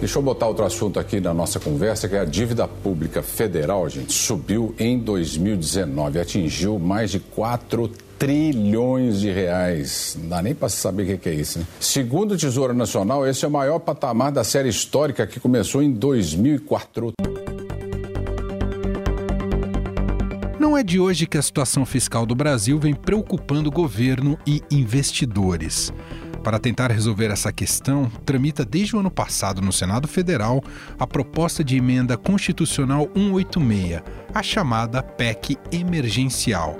Deixa eu botar outro assunto aqui na nossa conversa, que é a dívida pública federal, gente, subiu em 2019, atingiu mais de 4 trilhões de reais. Não dá nem para saber o que é isso, né? Segundo o Tesouro Nacional, esse é o maior patamar da série histórica que começou em 2004. Não é de hoje que a situação fiscal do Brasil vem preocupando governo e investidores. Para tentar resolver essa questão, tramita desde o ano passado no Senado Federal a proposta de emenda constitucional 186, a chamada PEC emergencial.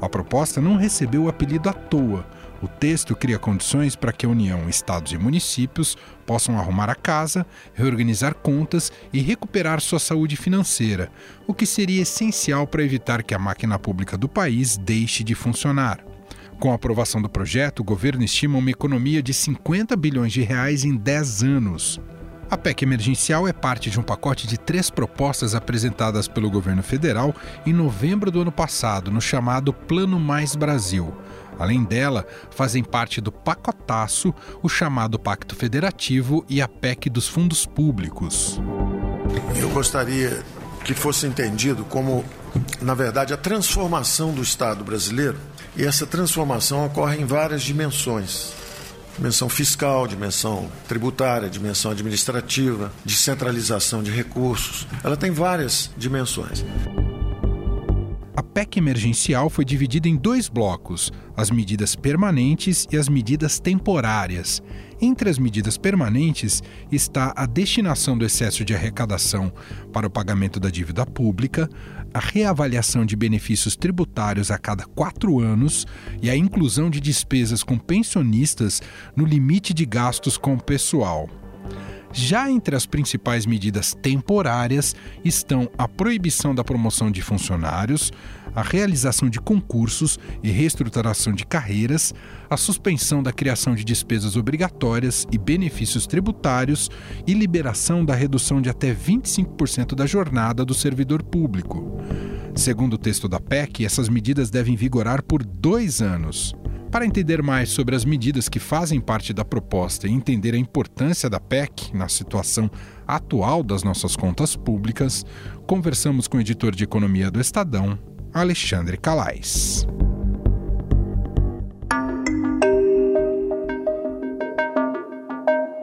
A proposta não recebeu o apelido à toa. O texto cria condições para que a União, estados e municípios possam arrumar a casa, reorganizar contas e recuperar sua saúde financeira, o que seria essencial para evitar que a máquina pública do país deixe de funcionar. Com a aprovação do projeto, o governo estima uma economia de 50 bilhões de reais em 10 anos. A PEC emergencial é parte de um pacote de três propostas apresentadas pelo governo federal em novembro do ano passado, no chamado Plano Mais Brasil. Além dela, fazem parte do pacotaço o chamado Pacto Federativo e a PEC dos fundos públicos. Eu gostaria que fosse entendido como, na verdade, a transformação do Estado brasileiro e essa transformação ocorre em várias dimensões. Dimensão fiscal, dimensão tributária, dimensão administrativa, descentralização de recursos. Ela tem várias dimensões. PEC emergencial foi dividida em dois blocos: as medidas permanentes e as medidas temporárias. Entre as medidas permanentes está a destinação do excesso de arrecadação para o pagamento da dívida pública, a reavaliação de benefícios tributários a cada quatro anos e a inclusão de despesas com pensionistas no limite de gastos com o pessoal. Já entre as principais medidas temporárias estão a proibição da promoção de funcionários, a realização de concursos e reestruturação de carreiras, a suspensão da criação de despesas obrigatórias e benefícios tributários e liberação da redução de até 25% da jornada do servidor público. Segundo o texto da PEC, essas medidas devem vigorar por dois anos. Para entender mais sobre as medidas que fazem parte da proposta e entender a importância da PEC na situação atual das nossas contas públicas, conversamos com o editor de economia do Estadão, Alexandre Calais.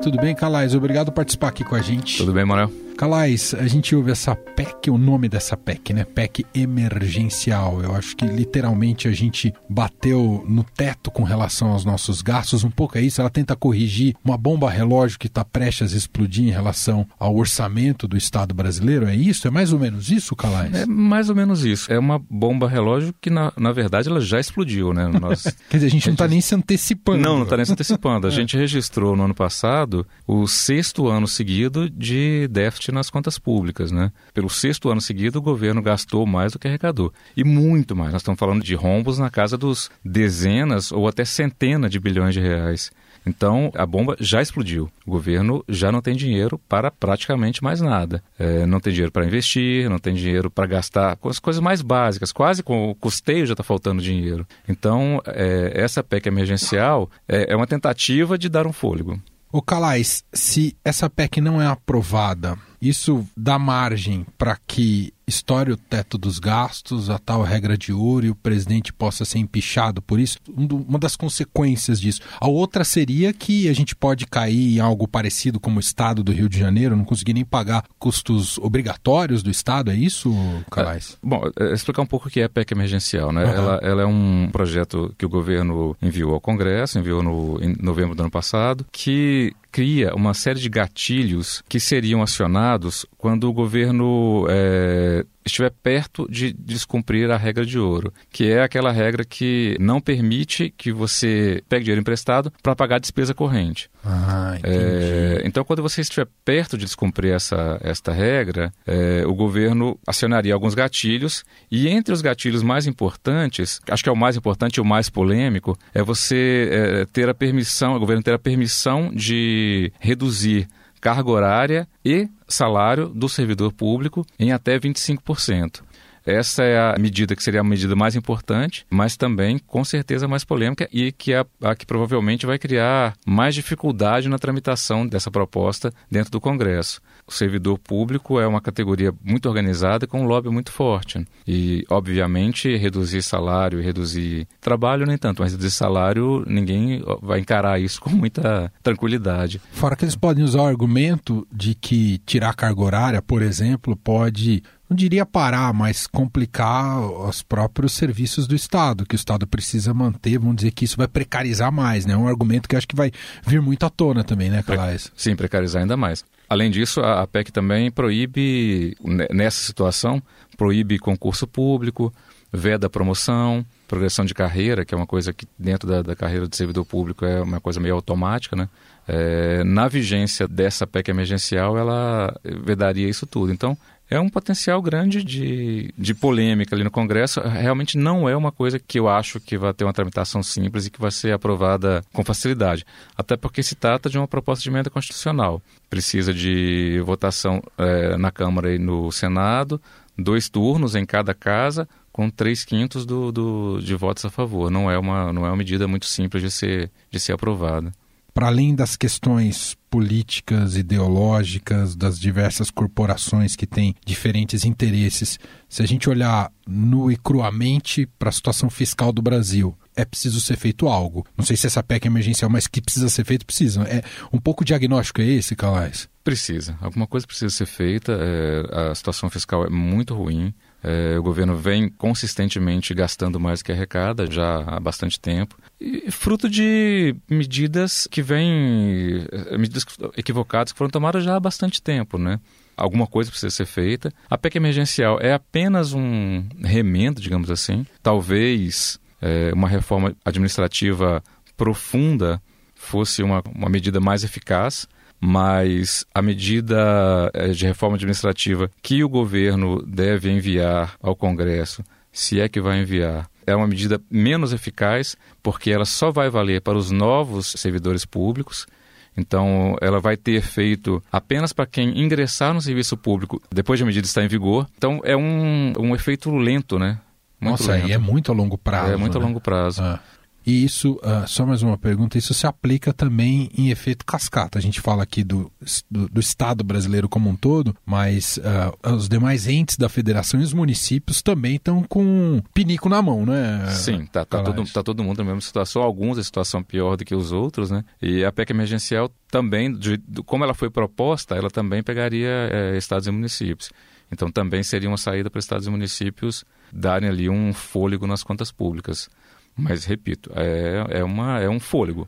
Tudo bem, Calais? Obrigado por participar aqui com a gente. Tudo bem, Manuel? Calais, a gente ouve essa PEC, o nome dessa PEC, né? PEC emergencial. Eu acho que literalmente a gente bateu no teto com relação aos nossos gastos. Um pouco é isso. Ela tenta corrigir uma bomba relógio que está prestes a explodir em relação ao orçamento do Estado brasileiro. É isso? É mais ou menos isso, Calais? É mais ou menos isso. É uma bomba relógio que, na, na verdade, ela já explodiu, né? Nós... Quer dizer, a gente não está nem se antecipando. Não, não está nem se antecipando. A é. gente registrou no ano passado o sexto ano seguido de déficit nas contas públicas. Né? Pelo sexto ano seguido, o governo gastou mais do que arrecadou. E muito mais. Nós estamos falando de rombos na casa dos dezenas ou até centenas de bilhões de reais. Então, a bomba já explodiu. O governo já não tem dinheiro para praticamente mais nada. É, não tem dinheiro para investir, não tem dinheiro para gastar com as coisas mais básicas. Quase com o custeio já está faltando dinheiro. Então, é, essa PEC emergencial é, é uma tentativa de dar um fôlego. O Calais, se essa PEC não é aprovada, isso dá margem para que estoure o teto dos gastos, a tal regra de ouro, e o presidente possa ser empichado por isso. Uma das consequências disso. A outra seria que a gente pode cair em algo parecido como o Estado do Rio de Janeiro, não conseguir nem pagar custos obrigatórios do Estado, é isso, Calais? É, bom, é, explicar um pouco o que é a PEC emergencial. Né? Uhum. Ela, ela, é um projeto que o governo enviou ao Congresso, enviou no, em novembro do ano passado, que cria uma série de gatilhos que seriam acionados quando o governo é, estiver perto de descumprir a regra de ouro, que é aquela regra que não permite que você pegue dinheiro emprestado para pagar a despesa corrente. Ah, é, então, quando você estiver perto de descumprir essa, esta regra, é, o governo acionaria alguns gatilhos e entre os gatilhos mais importantes, acho que é o mais importante e o mais polêmico, é você é, ter a permissão, o governo ter a permissão de reduzir carga horária e salário do servidor público em até 25%. Essa é a medida que seria a medida mais importante, mas também, com certeza, mais polêmica e que é a que provavelmente vai criar mais dificuldade na tramitação dessa proposta dentro do Congresso. O servidor público é uma categoria muito organizada com um lobby muito forte. E, obviamente, reduzir salário reduzir trabalho, nem tanto, mas reduzir salário, ninguém vai encarar isso com muita tranquilidade. Fora que eles podem usar o argumento de que tirar carga horária, por exemplo, pode não diria parar, mas complicar os próprios serviços do Estado, que o Estado precisa manter, vamos dizer que isso vai precarizar mais, né? É um argumento que acho que vai vir muito à tona também, né, Calais? Sim, precarizar ainda mais. Além disso, a PEC também proíbe, nessa situação, proíbe concurso público, veda promoção, progressão de carreira, que é uma coisa que dentro da, da carreira de servidor público é uma coisa meio automática, né? É, na vigência dessa PEC emergencial, ela vedaria isso tudo. Então, é um potencial grande de, de polêmica ali no Congresso. Realmente não é uma coisa que eu acho que vai ter uma tramitação simples e que vai ser aprovada com facilidade. Até porque se trata de uma proposta de emenda constitucional. Precisa de votação é, na Câmara e no Senado, dois turnos em cada casa, com três quintos do, do, de votos a favor. Não é, uma, não é uma medida muito simples de ser, de ser aprovada para além das questões políticas, ideológicas, das diversas corporações que têm diferentes interesses, se a gente olhar nu e cruamente para a situação fiscal do Brasil, é preciso ser feito algo. Não sei se essa PEC é emergencial, mas que precisa ser feito, precisa. É um pouco diagnóstico é esse, Calais? Precisa. Alguma coisa precisa ser feita. É, a situação fiscal é muito ruim. É, o governo vem consistentemente gastando mais que arrecada já há bastante tempo. E fruto de medidas que vêm, é, medidas equivocadas que foram tomadas já há bastante tempo, né? Alguma coisa precisa ser feita. A PEC emergencial é apenas um remendo, digamos assim. Talvez é, uma reforma administrativa profunda fosse uma, uma medida mais eficaz mas a medida eh, de reforma administrativa que o governo deve enviar ao Congresso, se é que vai enviar, é uma medida menos eficaz, porque ela só vai valer para os novos servidores públicos. Então, ela vai ter efeito apenas para quem ingressar no serviço público depois de a medida estar em vigor. Então, é um, um efeito lento, né? Muito Nossa, lento. e é muito a longo prazo. É muito né? a longo prazo. Ah. E isso, uh, só mais uma pergunta, isso se aplica também em efeito cascata. A gente fala aqui do, do, do Estado brasileiro como um todo, mas uh, os demais entes da federação e os municípios também estão com pinico na mão, né? Sim, tá, tá, todo, tá todo mundo na mesma situação, alguns a situação pior do que os outros, né? E a PEC emergencial também, de, de, como ela foi proposta, ela também pegaria é, estados e municípios. Então também seria uma saída para estados e municípios darem ali um fôlego nas contas públicas. Mas, repito, é, é, uma, é um fôlego.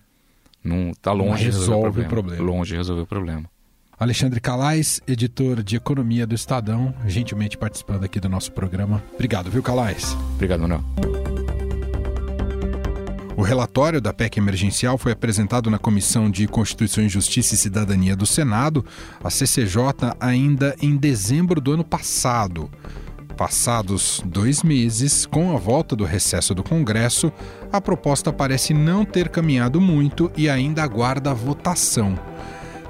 Não está longe Não resolve de resolver o problema. problema. Longe de resolver o problema. Alexandre Calais, editor de Economia do Estadão, gentilmente participando aqui do nosso programa. Obrigado, viu, Calais? Obrigado, Manuel. O relatório da PEC emergencial foi apresentado na Comissão de Constituição e Justiça e Cidadania do Senado, a CCJ, ainda em dezembro do ano passado. Passados dois meses, com a volta do recesso do Congresso, a proposta parece não ter caminhado muito e ainda aguarda a votação.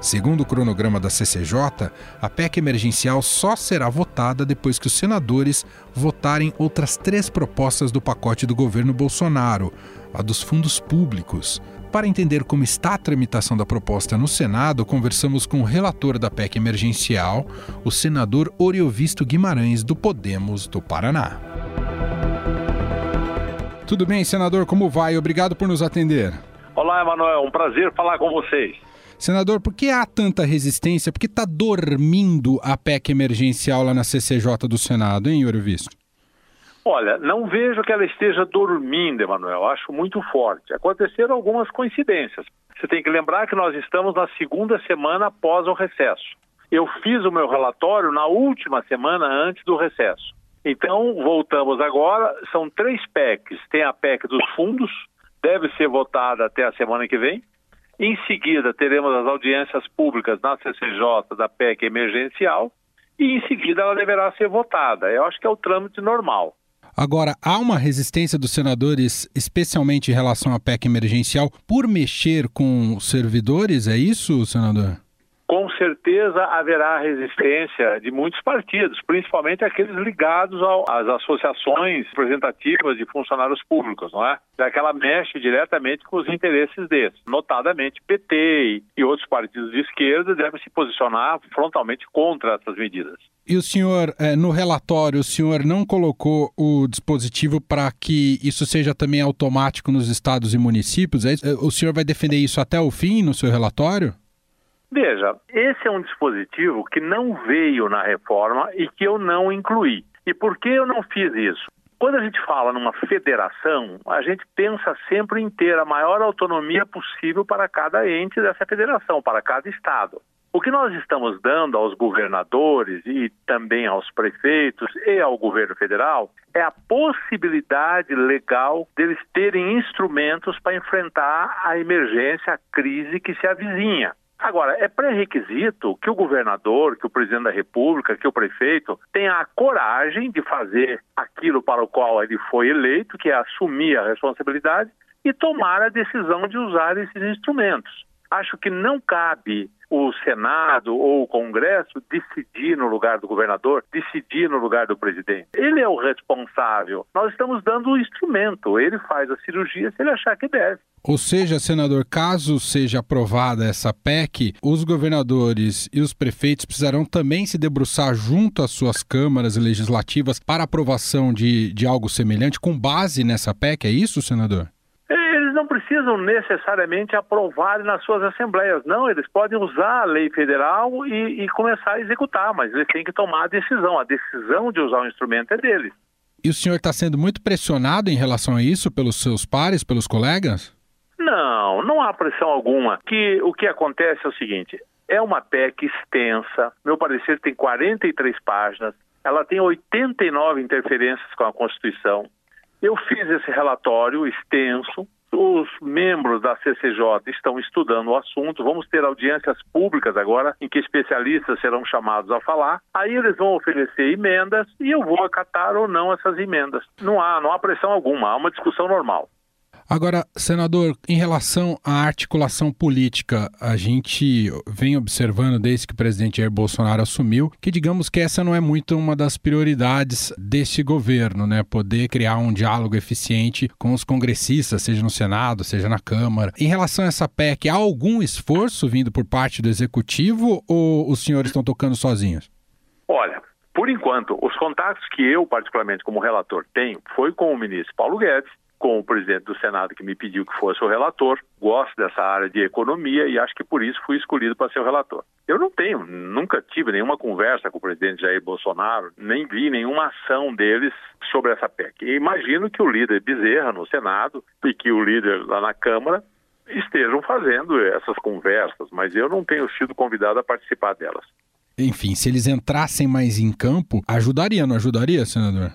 Segundo o cronograma da CCJ, a PEC emergencial só será votada depois que os senadores votarem outras três propostas do pacote do governo Bolsonaro, a dos fundos públicos. Para entender como está a tramitação da proposta no Senado, conversamos com o relator da PEC emergencial, o senador Oriovisto Guimarães, do Podemos do Paraná. Tudo bem, senador? Como vai? Obrigado por nos atender. Olá, Emanuel. Um prazer falar com vocês. Senador, por que há tanta resistência? Por que está dormindo a PEC emergencial lá na CCJ do Senado, hein, Oriovisto? Olha, não vejo que ela esteja dormindo, Emanuel. Acho muito forte. Aconteceram algumas coincidências. Você tem que lembrar que nós estamos na segunda semana após o recesso. Eu fiz o meu relatório na última semana antes do recesso. Então, voltamos agora. São três PECs. Tem a PEC dos fundos, deve ser votada até a semana que vem. Em seguida, teremos as audiências públicas na CCJ da PEC emergencial. E em seguida ela deverá ser votada. Eu acho que é o trâmite normal. Agora, há uma resistência dos senadores, especialmente em relação à PEC emergencial, por mexer com servidores, é isso, senador? Com certeza haverá resistência de muitos partidos, principalmente aqueles ligados ao, às associações representativas de funcionários públicos, não é? Já que ela mexe diretamente com os interesses desses. Notadamente, PT e, outros partidos de esquerda devem se posicionar frontalmente contra essas medidas. E o senhor, eh, no relatório, o senhor não colocou o dispositivo para que isso seja também automático nos estados e municípios? É o senhor vai defender isso até o fim no seu relatório? Veja, esse é um dispositivo que não veio na reforma e que eu não incluí. E por que eu não fiz isso? Quando a gente fala numa federação, a gente pensa sempre em ter a maior autonomia possível para cada ente dessa federação, para cada estado. O que nós estamos dando aos governadores e também aos prefeitos e ao governo federal é a possibilidade legal deles terem instrumentos para enfrentar a emergência, a crise que se avizinha. Agora, é pré-requisito que o governador, que o presidente da República, que o prefeito tenha a coragem de fazer aquilo para o qual ele foi eleito, que é assumir a responsabilidade e tomar a decisão de usar esses instrumentos. Acho que não cabe o Senado ou o Congresso decidir no lugar do governador, decidir no lugar do presidente. Ele é o responsável. Nós estamos dando o instrumento. Ele faz a cirurgia se ele achar que deve. Ou seja, senador, caso seja aprovada essa PEC, os governadores e os prefeitos precisarão também se debruçar junto às suas câmaras legislativas para aprovação de, de algo semelhante, com base nessa PEC, é isso, senador? Não precisam necessariamente aprovar nas suas assembleias. Não, eles podem usar a lei federal e, e, começar a executar, mas eles têm que tomar a decisão. A decisão de usar o instrumento é deles. E o senhor está sendo muito pressionado em relação a isso pelos seus pares, pelos colegas? Não, não há pressão alguma. Que o que acontece é o seguinte: é uma PEC extensa. Meu parecer tem 43 páginas. Ela tem 89 interferências com a Constituição. Eu fiz esse relatório extenso, os membros da CCJ estão estudando o assunto. Vamos ter audiências públicas agora, em que especialistas serão chamados a falar. Aí eles vão oferecer emendas e eu vou acatar ou não essas emendas. Não há, não há pressão alguma, há uma discussão normal. Agora, senador, em relação à articulação política, a gente vem observando desde que o presidente Jair Bolsonaro assumiu que, digamos que essa não é muito uma das prioridades deste governo, né? Poder criar um diálogo eficiente com os congressistas, seja no Senado, seja na Câmara. Em relação a essa PEC, há algum esforço vindo por parte do executivo ou os senhores estão tocando sozinhos? Olha, por enquanto, os contatos que eu, particularmente como relator, tenho foi com o ministro Paulo Guedes com o presidente do Senado que me pediu que fosse o relator. Gosto dessa área de economia e acho que por isso fui escolhido para ser o relator. Eu não tenho, nunca tive nenhuma conversa com o presidente Jair Bolsonaro, nem vi nenhuma ação deles sobre essa PEC. E imagino que o líder Bezerra no Senado e que o líder lá na Câmara estejam fazendo essas conversas, mas eu não tenho sido convidado a participar delas. Enfim, se eles entrassem mais em campo, ajudaria, não ajudaria, senador?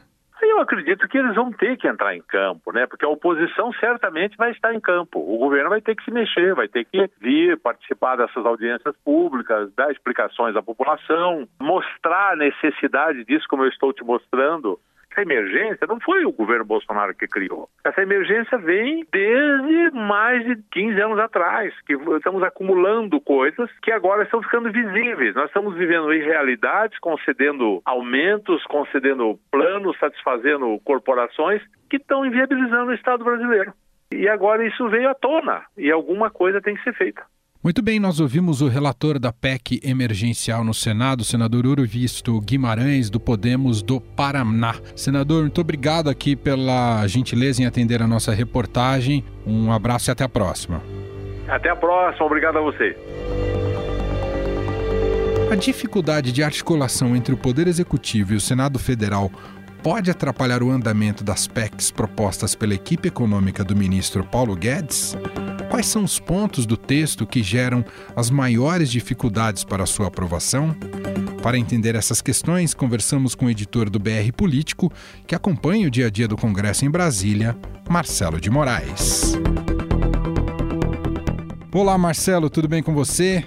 Acredito que eles vão ter que entrar em campo, né? Porque a oposição certamente vai estar em campo. O governo vai ter que se mexer, vai ter que vir participar dessas audiências públicas, dar explicações à população, mostrar a necessidade disso, como eu estou te mostrando, essa emergência não foi o governo Bolsonaro que criou. Essa emergência vem desde mais de 15 anos atrás, que estamos acumulando coisas que agora estão ficando visíveis. Nós estamos vivendo irrealidades, concedendo aumentos, concedendo planos, satisfazendo corporações que estão inviabilizando o Estado brasileiro. E agora isso veio à tona e alguma coisa tem que ser feita. Muito bem, nós ouvimos o relator da PEC emergencial no Senado, senador Uro Visto Guimarães, do Podemos do Paraná. Senador, muito obrigado aqui pela gentileza em atender a nossa reportagem. Um abraço e até a próxima. Até a próxima, obrigado a você. A dificuldade de articulação entre o Poder Executivo e o Senado Federal pode atrapalhar o andamento das PECs propostas pela equipe econômica do ministro Paulo Guedes? Quais são os pontos do texto que geram as maiores dificuldades para sua aprovação? Para entender essas questões, conversamos com o editor do BR Político, que acompanha o dia a dia do Congresso em Brasília, Marcelo de Moraes. Olá, Marcelo, tudo bem com você?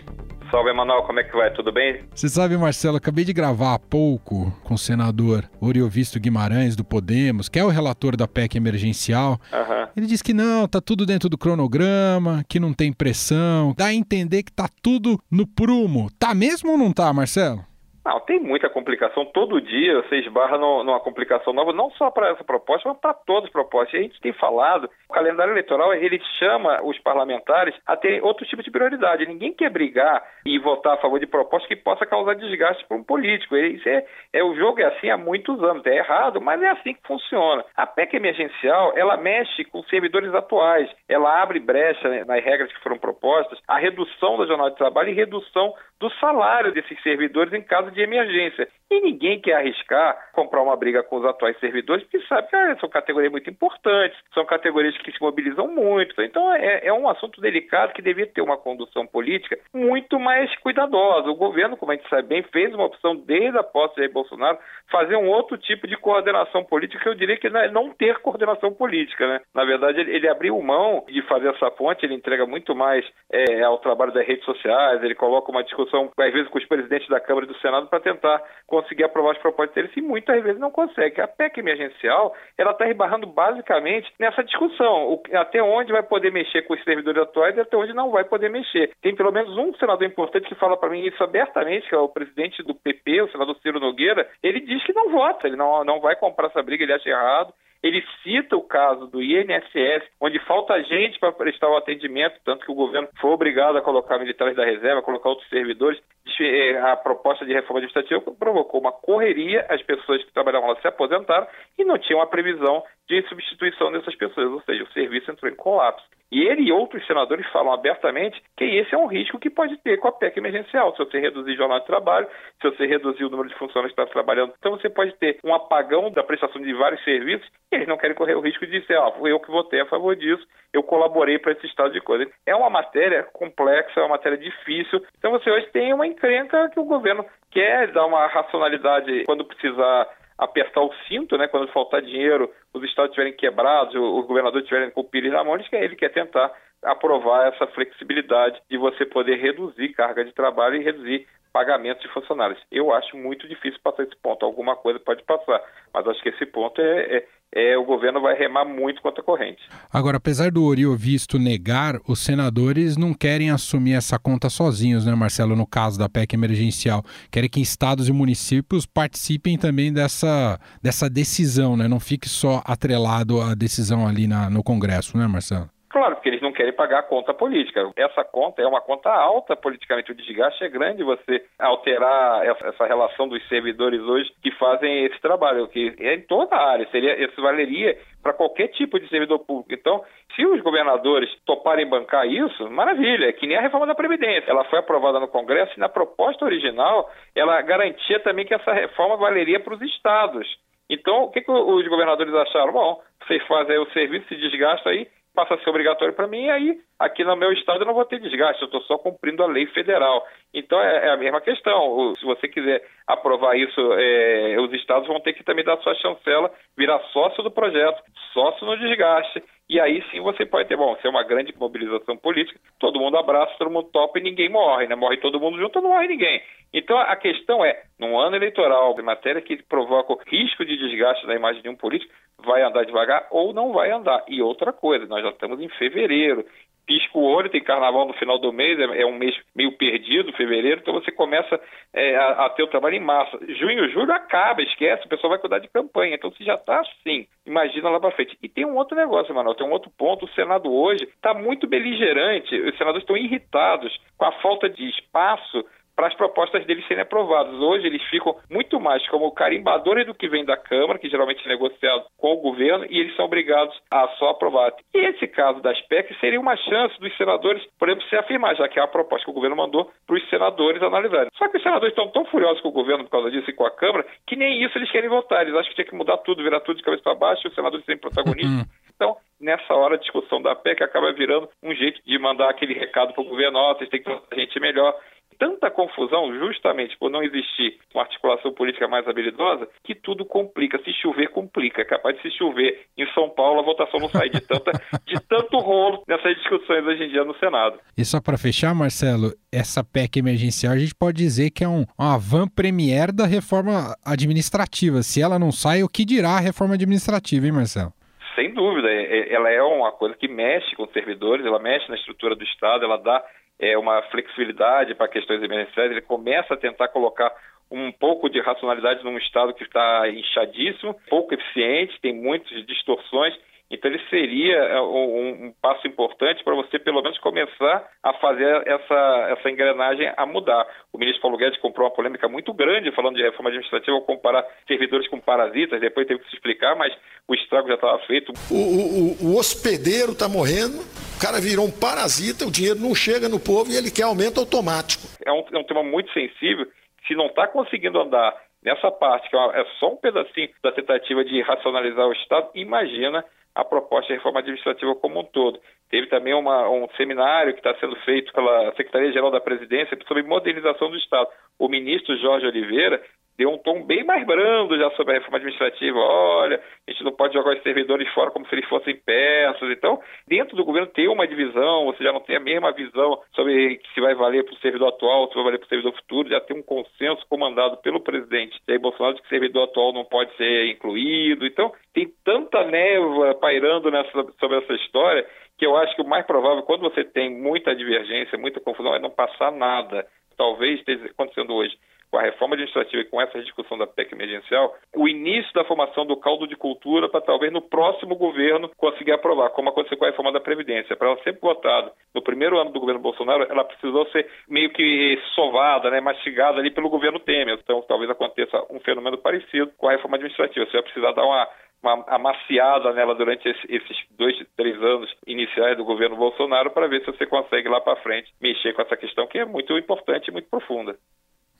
Salve, Emanuel, como é que vai? Tudo bem? Você sabe, Marcelo, acabei de gravar há pouco com o senador Oriovisto Guimarães, do Podemos, que é o relator da PEC emergencial. Uhum. Ele disse que não, tá tudo dentro do cronograma, que não tem pressão, dá a entender que tá tudo no prumo. Tá mesmo ou não tá, Marcelo? Não, tem muita complicação. Todo dia você esbarra numa complicação nova, não só para essa proposta, mas para todas as propostas. A gente tem falado, o calendário eleitoral ele chama os parlamentares a ter outro tipo de prioridade. Ninguém quer brigar e votar a favor de propostas que possa causar desgaste para um político. Isso é, é o jogo é assim há muitos anos. É errado, mas é assim que funciona. A PEC emergencial ela mexe com servidores atuais. Ela abre brecha nas regras que foram propostas, a redução da jornada de trabalho e redução do salário desses servidores em caso de emergência. E ninguém quer arriscar comprar uma briga com os atuais servidores, porque sabe que ah, são categorias muito importantes, são categorias que se mobilizam muito. Então é, é, um assunto delicado que devia ter uma condução política muito mais cuidadosa. O governo, como a gente sabe bem, fez uma opção desde a posse de Bolsonaro fazer um outro tipo de coordenação política, que eu diria que é não ter coordenação política. Né? Na verdade, ele, ele abriu mão de fazer essa ponte, ele entrega muito mais é, ao trabalho das redes sociais, ele coloca uma discussão, às vezes, com os presidentes da Câmara e do Senado para tentar conseguir aprovar as propostas deles e muitas vezes não consegue. A PEC emergencial ela está esbarrando basicamente nessa discussão, até onde vai poder mexer com os servidores atuais e até onde não vai poder mexer. Tem pelo menos um senador importante que fala para mim isso abertamente, que é o presidente do PP, o senador Ciro Nogueira, ele diz que não vota, ele não, não vai comprar essa briga, ele acha errado, ele cita o caso do INSS, onde falta gente para prestar o atendimento, tanto que o governo foi obrigado a colocar militares da reserva, colocar outros servidores. Eh, a proposta de reforma administrativa provocou uma correria, as pessoas que trabalhavam lá se aposentaram e não tinha uma previsão de substituição dessas pessoas, ou seja, o serviço entrou em colapso. E ele e outros senadores falam abertamente que esse é um risco que pode ter com a PEC emergencial. Se você reduzir jornal de trabalho, se você reduzir o número de funcionários que estão trabalhando, então você pode ter um apagão da prestação de vários serviços e eles não querem correr o risco de dizer, ah, fui eu que votei a favor disso, eu colaborei para esse estado de coisa. É uma matéria complexa, é uma matéria difícil. Então você hoje tem uma encrenca que o governo quer dar uma racionalidade quando precisar apertar o cinto, né, quando faltar dinheiro, os estados estiverem quebrados, os governadores estiverem com o pires na mão, ele quer tentar aprovar essa flexibilidade de você poder reduzir carga de trabalho e reduzir pagamentos de funcionários. Eu acho muito difícil passar esse ponto. Alguma coisa pode passar, mas acho que esse ponto é, é, é o governo vai remar muito contra a corrente. Agora, apesar do Orio visto negar, os senadores não querem assumir essa conta sozinhos, né, Marcelo? No caso da PEC emergencial, querem que estados e municípios participem também dessa, dessa decisão, né? Não fique só atrelado à decisão ali na, no Congresso, né, Marcelo? Claro, porque eles não querem pagar a conta política. Essa conta é uma conta alta politicamente. O desgaste é grande você alterar essa relação dos servidores hoje que fazem esse trabalho, que é em toda a área. Seria, isso valeria para qualquer tipo de servidor público. Então, se os governadores toparem bancar isso, maravilha, é que nem a reforma da Previdência. Ela foi aprovada no Congresso e na proposta original ela garantia também que essa reforma valeria para os estados. Então, o que, que os governadores acharam? Bom, vocês fazem o serviço, se desgasta aí, passa a ser obrigatório para mim, e aí aqui no meu estado eu não vou ter desgaste, eu estou só cumprindo a lei federal. Então é, é a mesma questão. Se você quiser aprovar isso, é, os estados vão ter que também dar sua chancela, virar sócio do projeto, sócio no desgaste. E aí sim você pode ter, bom, se é uma grande mobilização política, todo mundo abraça, todo mundo topa e ninguém morre, né? Morre todo mundo junto, não morre ninguém. Então a questão é, num ano eleitoral, de matéria que provoca risco de desgaste da imagem de um político, vai andar devagar ou não vai andar. E outra coisa, nós já estamos em fevereiro, pisca o olho, tem carnaval no final do mês, é, é um mês meio perdido, fevereiro, então você começa é, a, a, ter o trabalho em massa. Junho, julho acaba, esquece, o pessoal vai cuidar de campanha. Então, se já está assim, imagina lá para frente. E tem um outro negócio, Manuel, tem um outro ponto. O Senado hoje está muito beligerante, os senadores estão irritados com a falta de espaço para as propostas deles serem aprovadas. Hoje eles ficam muito mais como carimbadores do que vem da Câmara, que geralmente é negociado com o governo, e eles são obrigados a só aprovar. E esse caso das PECs seria uma chance dos senadores, por exemplo, se afirmar, já que é a proposta que o governo mandou para os senadores analisarem. Só que os senadores estão tão furiosos com o governo por causa disso e com a Câmara, que nem isso eles querem votar. Eles acham que tinha que mudar tudo, virar tudo de cabeça para baixo, e os senadores serem protagonistas. Uhum. Então, nessa hora a discussão da PEC acaba virando um jeito de mandar aquele recado para o governo, ó, oh, vocês têm que tratar a gente melhor. Tanta confusão justamente por não existir uma articulação política mais habilidosa que tudo complica. Se chover, complica. É capaz de se chover em São Paulo, a votação não sai de, tanta, de tanto rolo nessas discussões hoje em dia no Senado. E só para fechar, Marcelo, essa PEC emergencial a gente pode dizer que é um, uma van premier da reforma administrativa. Se ela não sai, o que dirá a reforma administrativa, hein, Marcelo? Sem dúvida, é, é, ela é uma coisa que mexe com os servidores, ela mexe na estrutura do Estado, ela dá é, uma flexibilidade para questões emergenciais, ele começa a tentar colocar um pouco de racionalidade num Estado que está inchadíssimo, pouco eficiente, tem muitas distorções então, ele seria é, um, um passo importante para você, pelo menos, começar a fazer essa, essa engrenagem a mudar. O ministro Paulo Guedes comprou uma polêmica muito grande falando de reforma administrativa comparar servidores com parasitas, depois teve que se explicar, mas o estrago já estava feito. O, o, o hospedeiro está morrendo, cara virou um parasita, o dinheiro não chega no povo e ele quer aumento automático. É um, é um tema muito sensível. Se não está conseguindo andar nessa parte, que é, é só um pedacinho da tentativa de racionalizar o Estado, imagina a proposta de reforma administrativa como um todo. Teve também uma, um seminário que está sendo feito pela Secretaria-Geral da Presidência sobre modernização do Estado. O ministro Jorge Oliveira deu um tom bem mais brando já sobre a reforma administrativa. Olha, a gente não pode jogar os servidores fora como se eles fossem peças. Então, dentro do governo tem uma divisão, você já não tem a mesma visão sobre se vai valer para o servidor atual, se vai valer para o servidor futuro. Já tem um consenso comandado pelo presidente Jair Bolsonaro de que o servidor atual não pode ser incluído. Então, tem tanta névoa pairando nessa, sobre essa história que eu acho que o mais provável, quando você tem muita divergência, muita confusão, é não passar nada. Talvez esteja acontecendo hoje com a reforma administrativa e com essa discussão da PEC emergencial, o início da formação do caldo de cultura para talvez no próximo governo conseguir aprovar, como aconteceu com a reforma da Previdência. Para ela ser votada no primeiro ano do governo Bolsonaro, ela precisou ser meio que sovada, né, mastigada ali pelo governo Temer. Então, talvez aconteça um fenômeno parecido com a reforma administrativa. Você vai precisar dar uma uma amaciada nela durante esses dois, três anos iniciais do governo Bolsonaro para ver se você consegue lá para frente mexer com essa questão que é muito importante e muito profunda.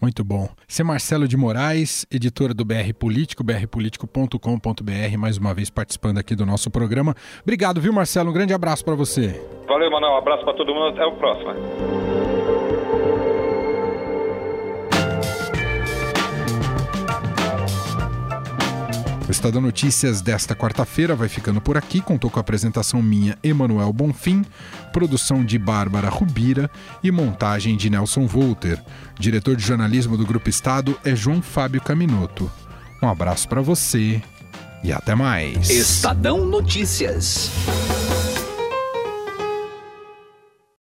Muito bom. Você é Marcelo de Moraes, editora do BR Político, brpolitico.com.br, mais uma vez participando aqui do nosso programa. Obrigado, viu, Marcelo? Um grande abraço para você. Valeu, Manuel. Um abraço para todo mundo. Até o próximo. Estadão Notícias desta quarta-feira vai ficando por aqui. Contou com a apresentação minha, Emanuel Bonfim, produção de Bárbara Rubira e montagem de Nelson Volter. Diretor de jornalismo do Grupo Estado é João Fábio Caminoto. Um abraço para você e até mais. Estadão Notícias.